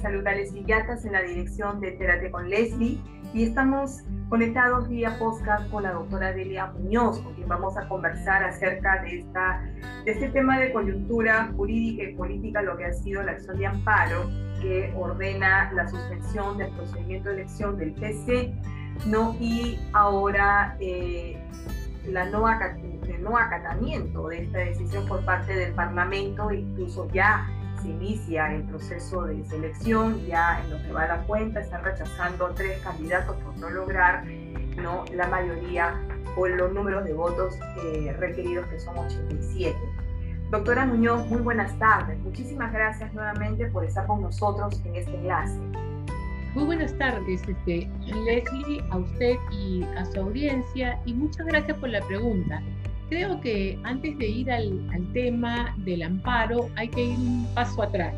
Saluda Leslie Yatas en la dirección de Terapia con Leslie y estamos conectados vía podcast con la doctora Delia Muñoz, con quien vamos a conversar acerca de, esta, de este tema de coyuntura jurídica y política, lo que ha sido la acción de amparo que ordena la suspensión del procedimiento de elección del PC, ¿no? y ahora eh, la el no acatamiento de esta decisión por parte del Parlamento, incluso ya se inicia el proceso de selección, ya en lo que va a la cuenta están rechazando tres candidatos por no lograr ¿no? la mayoría o los números de votos eh, requeridos que son 87. Doctora Muñoz, muy buenas tardes. Muchísimas gracias nuevamente por estar con nosotros en este enlace. Muy buenas tardes, este, Leslie, a usted y a su audiencia, y muchas gracias por la pregunta creo que antes de ir al, tema del amparo hay que ir un paso atrás.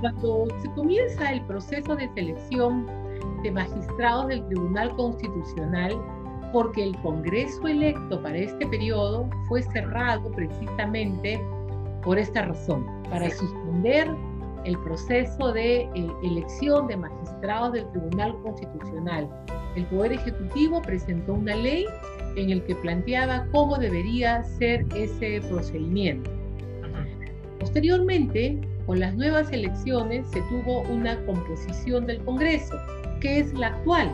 Cuando se comienza el proceso de selección de magistrados del Tribunal Constitucional, porque el Congreso electo para este periodo fue cerrado precisamente por esta razón, para suspender el proceso de eh, elección de magistrados del Tribunal Constitucional. El Poder Ejecutivo presentó una ley en el que planteaba cómo debería ser ese procedimiento. Posteriormente, con las nuevas elecciones se tuvo una composición del Congreso, que es la actual,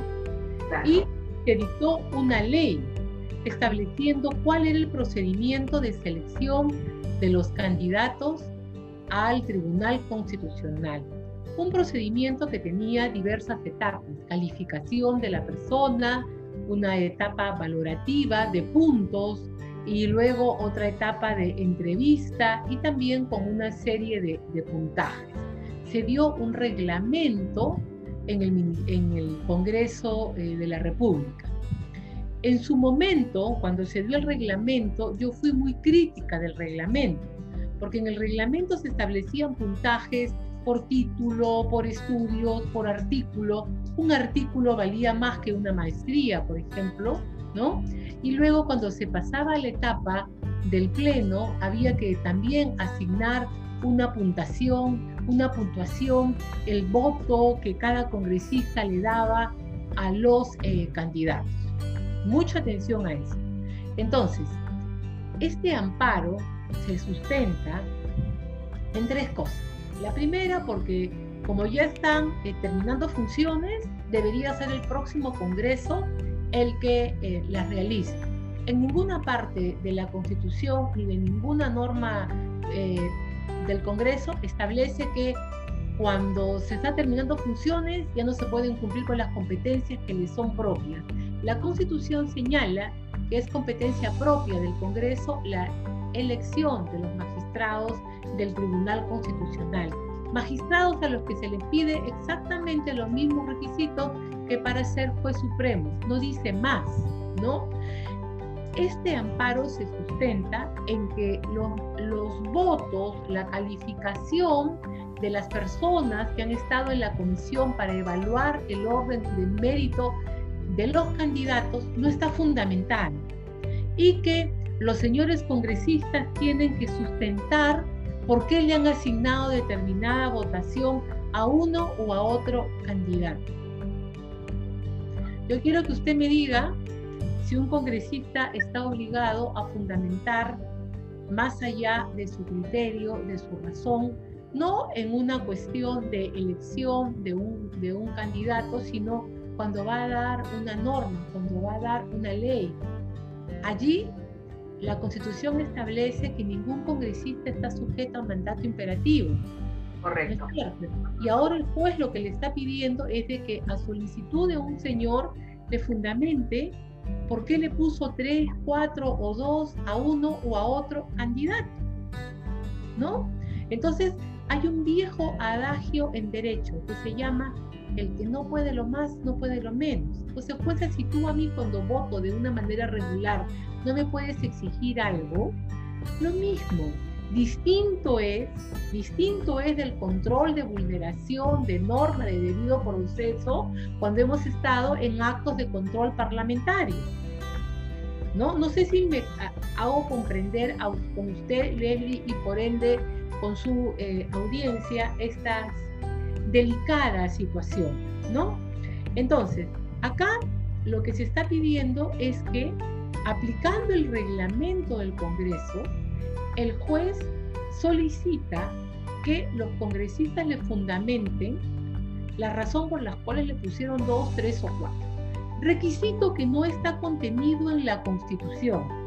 y se dictó una ley estableciendo cuál era el procedimiento de selección de los candidatos al Tribunal Constitucional. Un procedimiento que tenía diversas etapas, calificación de la persona, una etapa valorativa de puntos y luego otra etapa de entrevista y también con una serie de, puntajes. Se dio un reglamento en el, en el Congreso eh, de la República. En su momento, cuando se dio el reglamento, yo fui muy crítica del reglamento, porque en el reglamento se establecían puntajes por título, por estudios, por artículo. Un artículo valía más que una maestría, por ejemplo, ¿no? Y luego cuando se pasaba a la etapa del pleno, había que también asignar una puntuación, una puntuación, el voto que cada congresista le daba a los eh, candidatos. Mucha atención a eso. Entonces, este amparo se sustenta en tres cosas. La primera porque como ya están eh, terminando funciones, debería ser el próximo Congreso el que eh, las realice. En ninguna parte de la Constitución ni de ninguna norma eh, del Congreso establece que cuando se está terminando funciones ya no se pueden cumplir con las competencias que les son propias. La Constitución señala que es competencia propia del Congreso la elección de los magistrados del Tribunal Constitucional. Magistrados a los que se les pide exactamente los mismos requisitos que para ser juez supremo, no dice más, ¿no? Este amparo se sustenta en que los, los votos, la calificación de las personas que han estado en la comisión para evaluar el orden de mérito de los candidatos no está fundamental y que los señores congresistas tienen que sustentar por qué le han asignado determinada votación a uno o a otro candidato. Yo quiero que usted me diga si un congresista está obligado a fundamentar más allá de su criterio, de su razón, no en una cuestión de elección de un, de un candidato, sino cuando va a dar una norma, cuando va a dar una ley. Allí la Constitución establece que ningún congresista está sujeto a mandato imperativo. Correcto. y ahora el juez lo que le está pidiendo es de que a solicitud de un señor le fundamente por qué le puso tres, cuatro o dos a uno o a otro candidato. ¿No? Entonces, hay un viejo adagio en derecho que se llama el que no puede lo más, no puede lo menos. Entonces, pues si tú a mí cuando voto de una manera regular no me puedes exigir algo, lo mismo. Distinto es, distinto es del control de vulneración de norma de debido proceso cuando hemos estado en actos de control parlamentario. ¿No? No sé si me hago comprender con usted, Leslie, y por ende con su eh, audiencia esta delicada situación, ¿no? Entonces, acá lo que se está pidiendo es que, aplicando el reglamento del Congreso, el juez solicita que los congresistas le fundamenten la razón por la cual le pusieron dos, tres o cuatro. Requisito que no está contenido en la Constitución.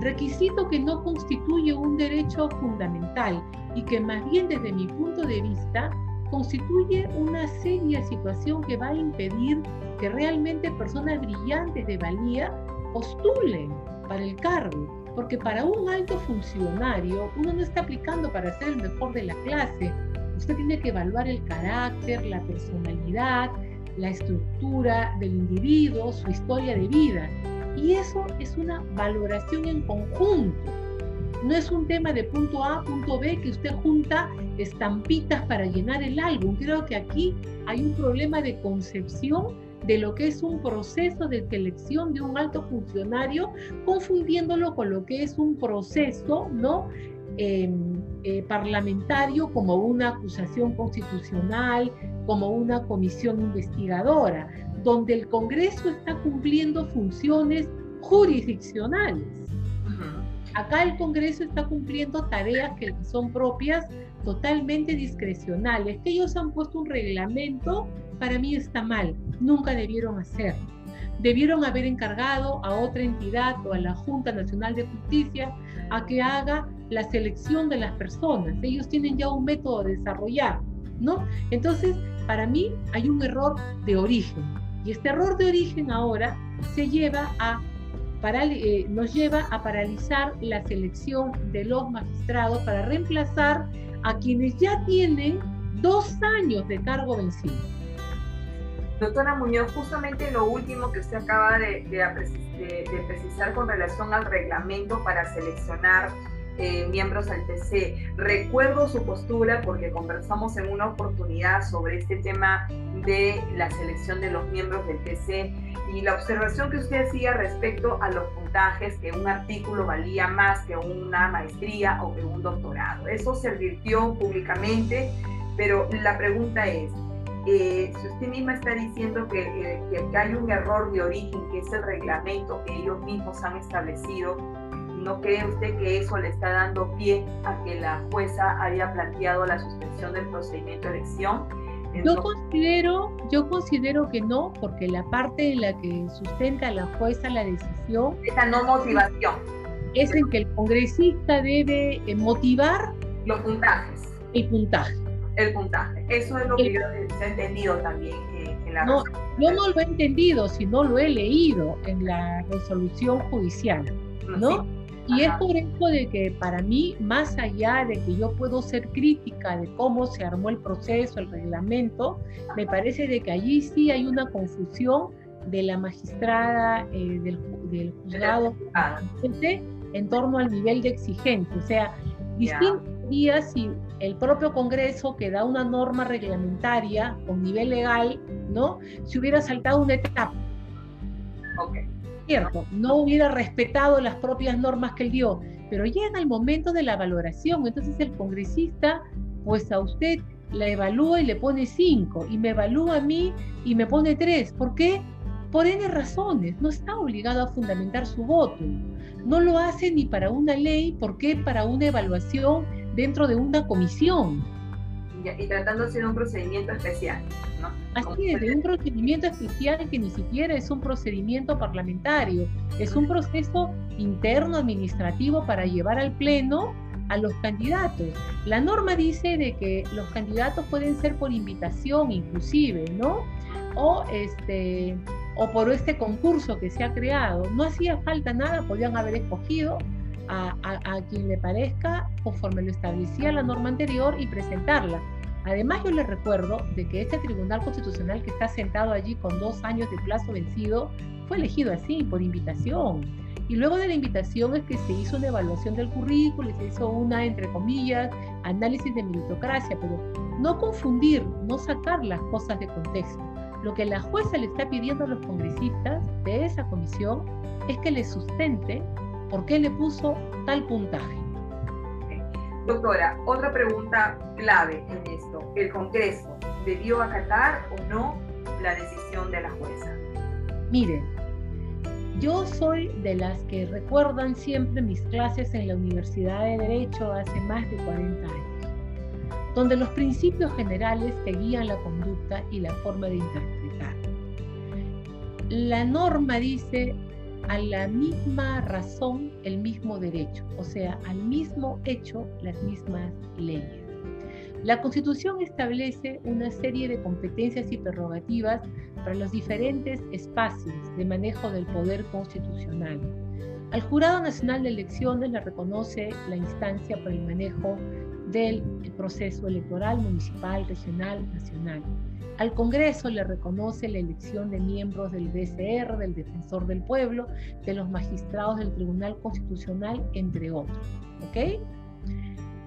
Requisito que no constituye un derecho fundamental y que más bien desde mi punto de vista constituye una seria situación que va a impedir que realmente personas brillantes de valía postulen para el cargo. Porque para un alto funcionario uno no está aplicando para ser el mejor de la clase. Usted tiene que evaluar el carácter, la personalidad, la estructura del individuo, su historia de vida. Y eso es una valoración en conjunto. No es un tema de punto A, punto B, que usted junta estampitas para llenar el álbum. Creo que aquí hay un problema de concepción de lo que es un proceso de selección de un alto funcionario, confundiéndolo con lo que es un proceso, ¿no? Em, eh, parlamentario como una acusación constitucional, como una comisión investigadora, donde el Congreso está cumpliendo funciones jurisdiccionales. Acá el Congreso está cumpliendo tareas que son propias, totalmente discrecionales, que ellos han puesto un reglamento, para mí está mal, nunca debieron hacerlo. Debieron haber encargado a otra entidad o a la Junta Nacional de Justicia a que haga la selección de las personas. Ellos tienen ya un método de desarrollar, ¿no? Entonces, para mí hay un error de origen. Y este error de origen ahora se lleva a eh, nos lleva a paralizar la selección de los magistrados para reemplazar a quienes ya tienen dos años de cargo vencido. Doctora Muñoz, justamente lo último que usted acaba de, de precisar con relación al reglamento para seleccionar eh, miembros al TC. Recuerdo su postura porque conversamos en una oportunidad sobre este tema de la selección de los miembros del TC y la observación que usted hacía respecto a los puntajes, que un artículo valía más que una maestría o que un doctorado. Eso se advirtió públicamente, pero la pregunta es, eh, si usted misma está diciendo que, eh, que hay un error de origen, que es el reglamento que ellos mismos han establecido, ¿No cree usted que eso le está dando pie a que la jueza haya planteado la suspensión del procedimiento de elección? Yo considero, yo considero que no, porque la parte en la que sustenta la jueza la decisión. Esa no motivación. Es en que el congresista debe eh, motivar. Los puntajes. El puntaje. El puntaje. Eso es lo que yo he entendido también eh, en la No, yo no lo he entendido, sino lo he leído en la resolución judicial. ¿No? Y es por eso de que para mí, más allá de que yo puedo ser crítica de cómo se armó el proceso, el reglamento, me parece de que allí sí hay una confusión de la magistrada eh, del, del, juzgado en torno al nivel de exigencia. O sea, distinto sería si el propio Congreso, que da una norma reglamentaria con nivel legal, ¿no? Se hubiera saltado una etapa. Cierto, no hubiera respetado las propias normas que él dio, pero llega el momento de la valoración, entonces el congresista, pues a usted la evalúa y le pone cinco, y me evalúa a mí y me pone tres. ¿Por qué? Por N razones, no está obligado a fundamentar su voto. No lo hace ni para una ley, ¿por qué? Para una evaluación dentro de una comisión y tratándose de un procedimiento especial. ¿no? Así es, de un procedimiento especial que ni siquiera es un procedimiento parlamentario, es un proceso interno administrativo para llevar al Pleno a los candidatos. La norma dice de que los candidatos pueden ser por invitación inclusive, ¿no? O este o por este concurso que se ha creado. No hacía falta nada, podían haber escogido a, quien le parezca conforme lo establecía la norma anterior y presentarla. Además, yo les recuerdo de que este Tribunal Constitucional que está sentado allí con dos años de plazo vencido fue elegido así, por invitación. Y luego de la invitación es que se hizo una evaluación del currículo se hizo una, entre comillas, análisis de meritocracia, pero no confundir, no sacar las cosas de contexto. Lo que la jueza le está pidiendo a los congresistas de esa comisión es que le sustente por qué le puso tal puntaje. Doctora, otra pregunta clave en esto. ¿El Congreso debió acatar o no la decisión de la jueza? Miren, yo soy de las que recuerdan siempre mis clases en la Universidad de Derecho hace más de 40 años, donde los principios generales te guían la conducta y la forma de interpretar. La norma dice a la misma razón el mismo derecho, o sea, al mismo hecho las mismas leyes. La Constitución establece una serie de competencias y prerrogativas para los diferentes espacios de manejo del poder constitucional. Al Jurado Nacional de Elecciones le reconoce la instancia para el manejo del proceso electoral municipal, regional, nacional. Al Congreso le reconoce la elección de miembros del DCR, del Defensor del Pueblo, de los magistrados del Tribunal Constitucional, entre otros. ¿Ok?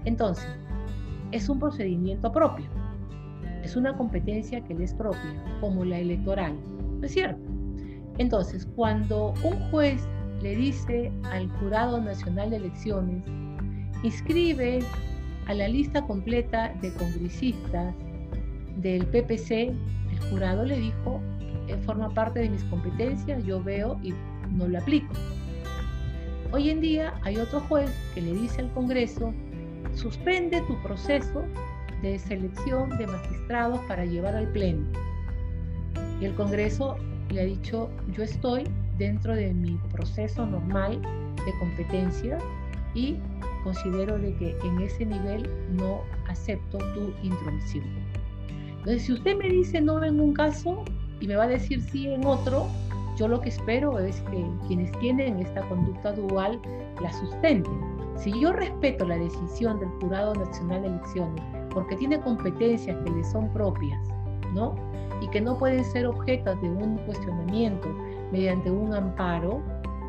Entonces, es un procedimiento propio, es una competencia que le es propia, como la electoral, ¿no es cierto? Entonces, cuando un juez le dice al Jurado Nacional de Elecciones, inscribe a la lista completa de congresistas del PPC, el jurado le dijo, eh, forma parte de mis competencias, yo veo y no lo aplico. Hoy en día hay otro juez que le dice al Congreso, suspende tu proceso de selección de magistrados para llevar al Pleno. Y el Congreso le ha dicho, yo estoy dentro de mi proceso normal de competencia y considero de que en ese nivel no acepto tu intromisión. Entonces, si usted me dice no en un caso y me va a decir sí en otro, yo lo que espero es que quienes tienen esta conducta dual la sustenten si yo respeto la decisión del Jurado Nacional de Elecciones porque tiene competencias que le son propias, ¿no? Y que no pueden ser objetos de un cuestionamiento mediante un amparo,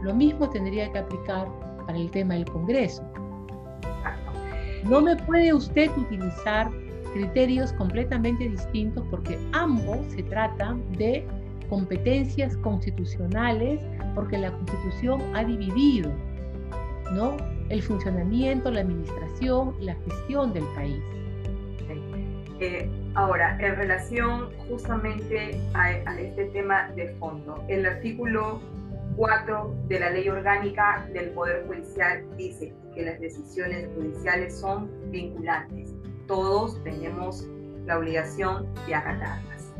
lo mismo tendría que aplicar para el tema del Congreso. No me puede usted utilizar criterios completamente distintos porque ambos se tratan de competencias constitucionales porque la Constitución ha dividido, ¿no? el funcionamiento, la administración, la gestión del país. Eh, ahora, en relación justamente a, este tema de fondo, el artículo 4 de la Ley Orgánica del Poder Judicial dice que las decisiones judiciales son vinculantes. Todos tenemos la obligación de acatarlas.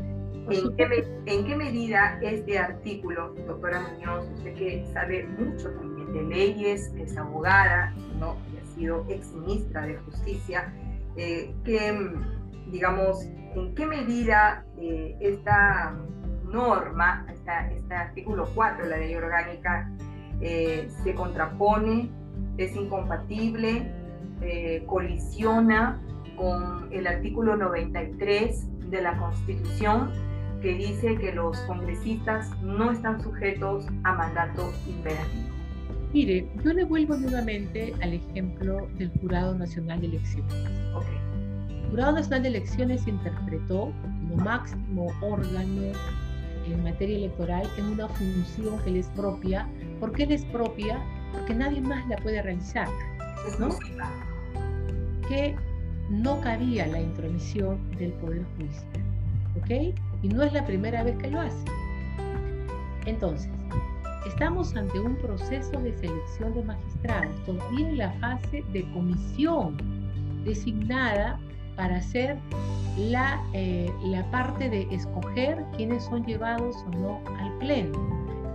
¿En qué, ¿En qué medida este artículo, doctora Muñoz, usted que sabe mucho también, de leyes, es abogada, ¿no? y ha sido ex ministra de Justicia, eh, que, digamos, en qué medida eh, esta norma, este artículo 4 de la ley orgánica, eh, se contrapone, es incompatible, colisiona con el artículo 93 de la Constitución, que dice que los congresistas no están sujetos a mandato imperativo. Mire, yo le vuelvo nuevamente al ejemplo del Jurado Nacional de Elecciones. El Jurado Nacional de Elecciones se interpretó como máximo órgano en materia electoral en una función que le es propia. ¿Por qué le es propia? Porque nadie más la puede realizar. ¿no? Que no cabía la intromisión del Poder Judicial. ¿Ok? Y no es la primera vez que lo hace. Entonces, Estamos ante un proceso de selección de magistrados, todavía en la fase de comisión designada para hacer la, eh, la parte de escoger quiénes son llevados o no al Pleno.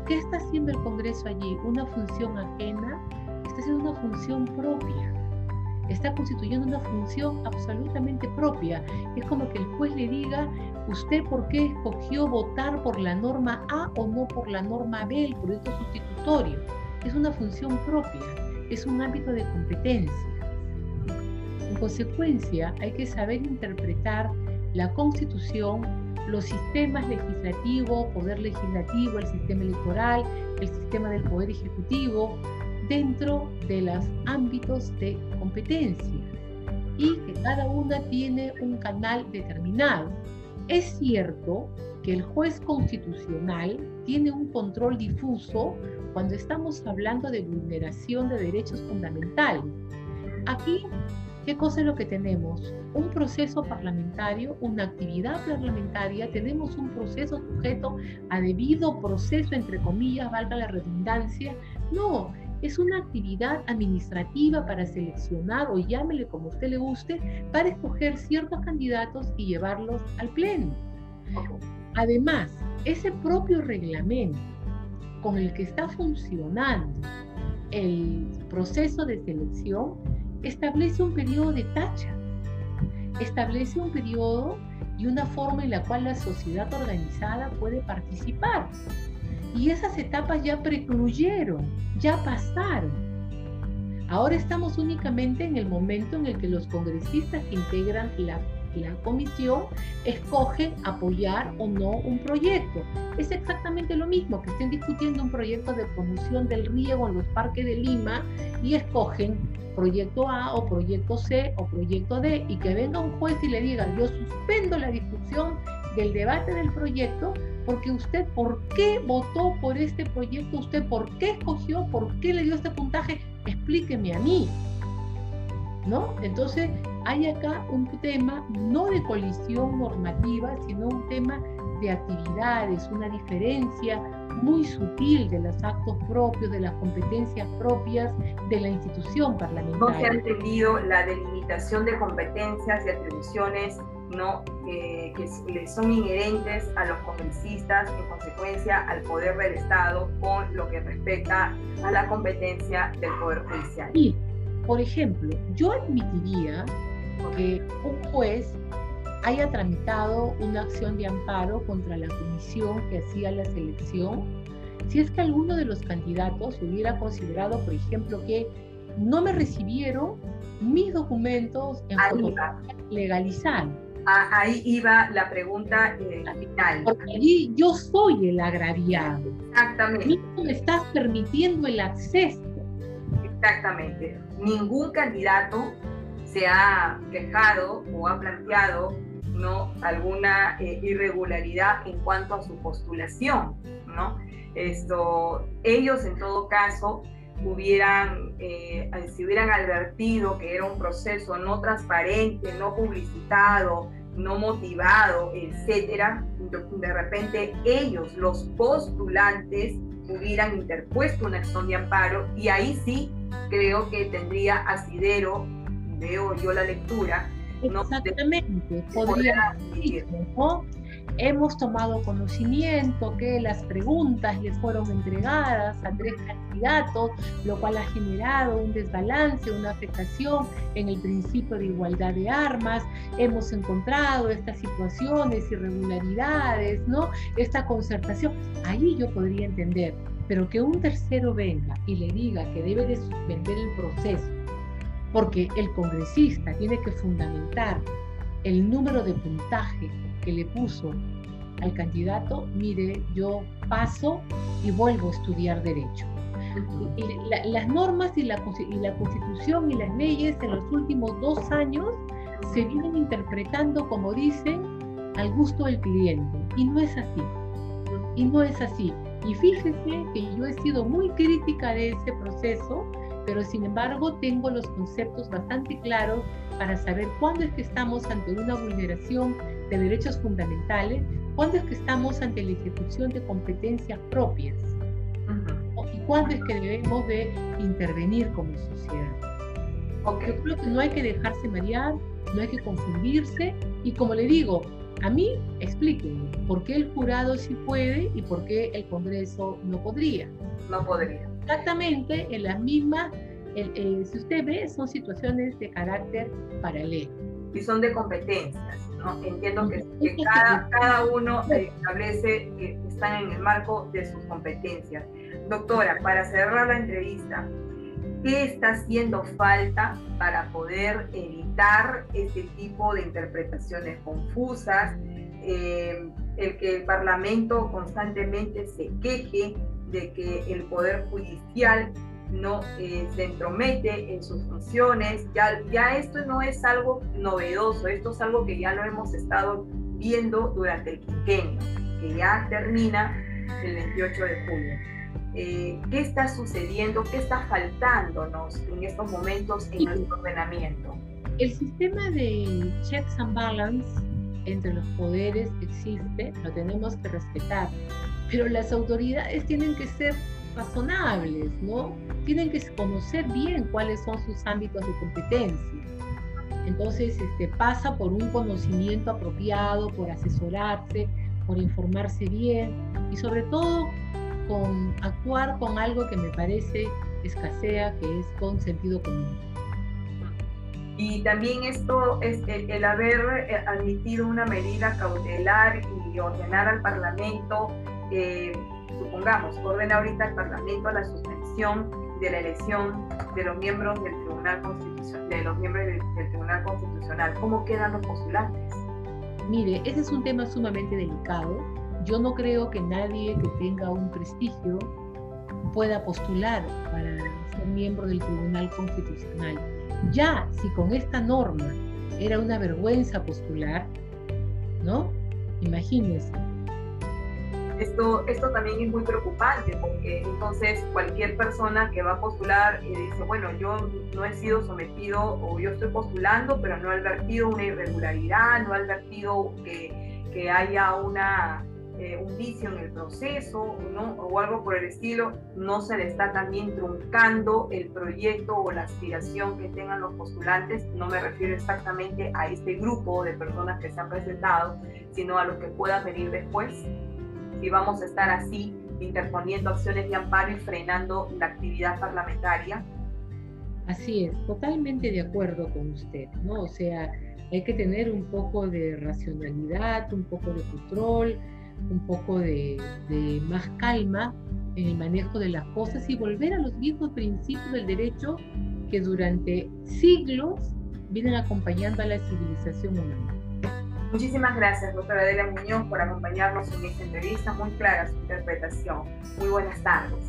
¿Qué está haciendo el Congreso allí? ¿Una función ajena? Está haciendo una función propia está constituyendo una función absolutamente propia. Es como que el juez le diga, usted por qué escogió votar por la norma A o no por la norma B, el proyecto sustitutorio. Es una función propia, es un ámbito de competencia. Consecuencia, hay que saber interpretar la constitución, los sistemas legislativo, poder legislativo, el sistema electoral, el sistema del poder ejecutivo, dentro de los ámbitos de competencia y que cada una tiene un canal determinado. Es cierto que el juez constitucional tiene un control difuso cuando estamos hablando de vulneración de derechos fundamentales. Aquí, ¿qué cosa es lo que tenemos? Un proceso parlamentario, una actividad parlamentaria, tenemos un proceso sujeto a debido proceso, entre comillas, valga la redundancia. No, es una actividad administrativa para seleccionar o llámele como usted le guste, para escoger ciertos candidatos y llevarlos al pleno. Además, ese propio reglamento con el que está funcionando el proceso de selección establece un periodo de tacha, establece un periodo y una forma en la cual la sociedad organizada puede participar. Y esas etapas ya precluyeron, ya pasaron. Ahora estamos únicamente en el momento en el que los congresistas que integran la, comisión escogen apoyar o no un proyecto. Es exactamente lo mismo que estén discutiendo un proyecto de promoción del riego en los parques de Lima y escogen proyecto A o proyecto C o proyecto D y que venga un juez y le diga yo suspendo la discusión del debate del proyecto porque usted, ¿por qué votó por este proyecto? ¿Usted por qué escogió? ¿Por qué le dio este puntaje? Explíqueme a mí. ¿No? Entonces, hay acá un tema no de colisión normativa, sino un tema de actividades, una diferencia muy sutil de los actos propios, de las competencias propias de la institución parlamentaria. No se ha entendido la delimitación de competencias y atribuciones ¿no? Eh, que le son inherentes a los congresistas, en consecuencia al poder del Estado, con lo que respecta a la competencia del Poder Judicial. Y, por ejemplo, yo admitiría que un juez haya tramitado una acción de amparo contra la comisión que hacía la selección, si es que alguno de los candidatos hubiera considerado, por ejemplo, que no me recibieron mis documentos en legalizados. Ah, ahí iba la pregunta eh, final. Porque allí yo soy el agraviado. Exactamente. Tú me estás permitiendo el acceso. Exactamente. Ningún candidato se ha quejado o ha planteado ¿no? alguna eh, irregularidad en cuanto a su postulación. ¿no? Esto, ellos en todo caso hubieran, eh, si hubieran advertido que era un proceso no transparente, no publicitado, no motivado, etcétera, de repente ellos, los postulantes, hubieran interpuesto una acción de amparo y ahí sí creo que tendría asidero, veo yo la lectura, Exactamente, podría decir, ¿no? Hemos tomado conocimiento que las preguntas le fueron entregadas a tres candidatos, lo cual ha generado un desbalance, una afectación en el principio de igualdad de armas. Hemos encontrado estas situaciones, irregularidades, ¿no? Esta concertación. Ahí yo podría entender, pero que un tercero venga y le diga que debe de suspender el proceso porque el congresista tiene que fundamentar el número de puntaje que le puso al candidato, mire, yo paso y vuelvo a estudiar derecho. las normas y la, y la constitución y las leyes en los últimos dos años se vienen interpretando, como dicen, al gusto del cliente. Y no es así. Y no es así. Y fíjese que yo he sido muy crítica de ese proceso pero sin embargo tengo los conceptos bastante claros para saber cuándo es que estamos ante una vulneración de derechos fundamentales, cuándo es que estamos ante la ejecución de competencias propias y cuándo es que debemos de intervenir como sociedad. Yo creo que no hay que dejarse marear, no hay que confundirse y como le digo, a mí explíquenme por qué el jurado sí puede y por qué el Congreso no podría. No podría exactamente en las mismas, si usted ve, son situaciones de carácter paralelo. Y son de competencias, ¿no? Entiendo que, cada, cada uno establece que están en el marco de sus competencias. Doctora, para cerrar la entrevista, ¿Qué está haciendo falta para poder evitar este tipo de interpretaciones confusas? Eh, el que el Parlamento constantemente se queje de que el Poder Judicial no eh, se entromete en sus funciones. Ya, ya esto no es algo novedoso, esto es algo que ya lo hemos estado viendo durante el quinquenio, que ya termina el 28 de julio. Eh, qué está sucediendo, qué está faltándonos en estos momentos en nuestro ordenamiento. El sistema de checks and balance entre los poderes existe, lo tenemos que respetar, pero las autoridades tienen que ser razonables, ¿no? Tienen que conocer bien cuáles son sus ámbitos de competencia. Entonces, este, pasa por un conocimiento apropiado, por asesorarse, por informarse bien y sobre todo con actuar con algo que me parece escasea, que es con sentido común. Y también esto es el, haber eh, admitido una medida cautelar y ordenar al Parlamento, eh, supongamos, ordena ahorita al Parlamento la suspensión de la elección de los miembros del Tribunal Constitucional, del Tribunal Constitucional. ¿Cómo quedan los postulantes? Mire, ese es un tema sumamente delicado yo no creo que nadie que tenga un prestigio pueda postular para ser miembro del Tribunal Constitucional. Ya, si con esta norma era una vergüenza postular, ¿no? Imagínense. Esto, esto también es muy preocupante porque entonces cualquier persona que va a postular y dice, bueno, yo no he sido sometido o yo estoy postulando, pero no he advertido una irregularidad, no he advertido que, que haya una, eh, un vicio en el proceso ¿no? o algo por el estilo, no se le está también truncando el proyecto o la aspiración que tengan los postulantes. No me refiero exactamente a este grupo de personas que se han presentado, sino a lo que pueda venir después. Si vamos a estar así, interponiendo acciones de amparo y frenando la actividad parlamentaria. Así es, totalmente de acuerdo con usted, ¿no? O sea, hay que tener un poco de racionalidad, un poco de control, un poco de, más calma en el manejo de las cosas y volver a los viejos principios del derecho que durante siglos vienen acompañando a la civilización humana. Muchísimas gracias, doctora Adela Muñoz, por acompañarnos en esta entrevista. Muy clara su interpretación. Muy buenas tardes.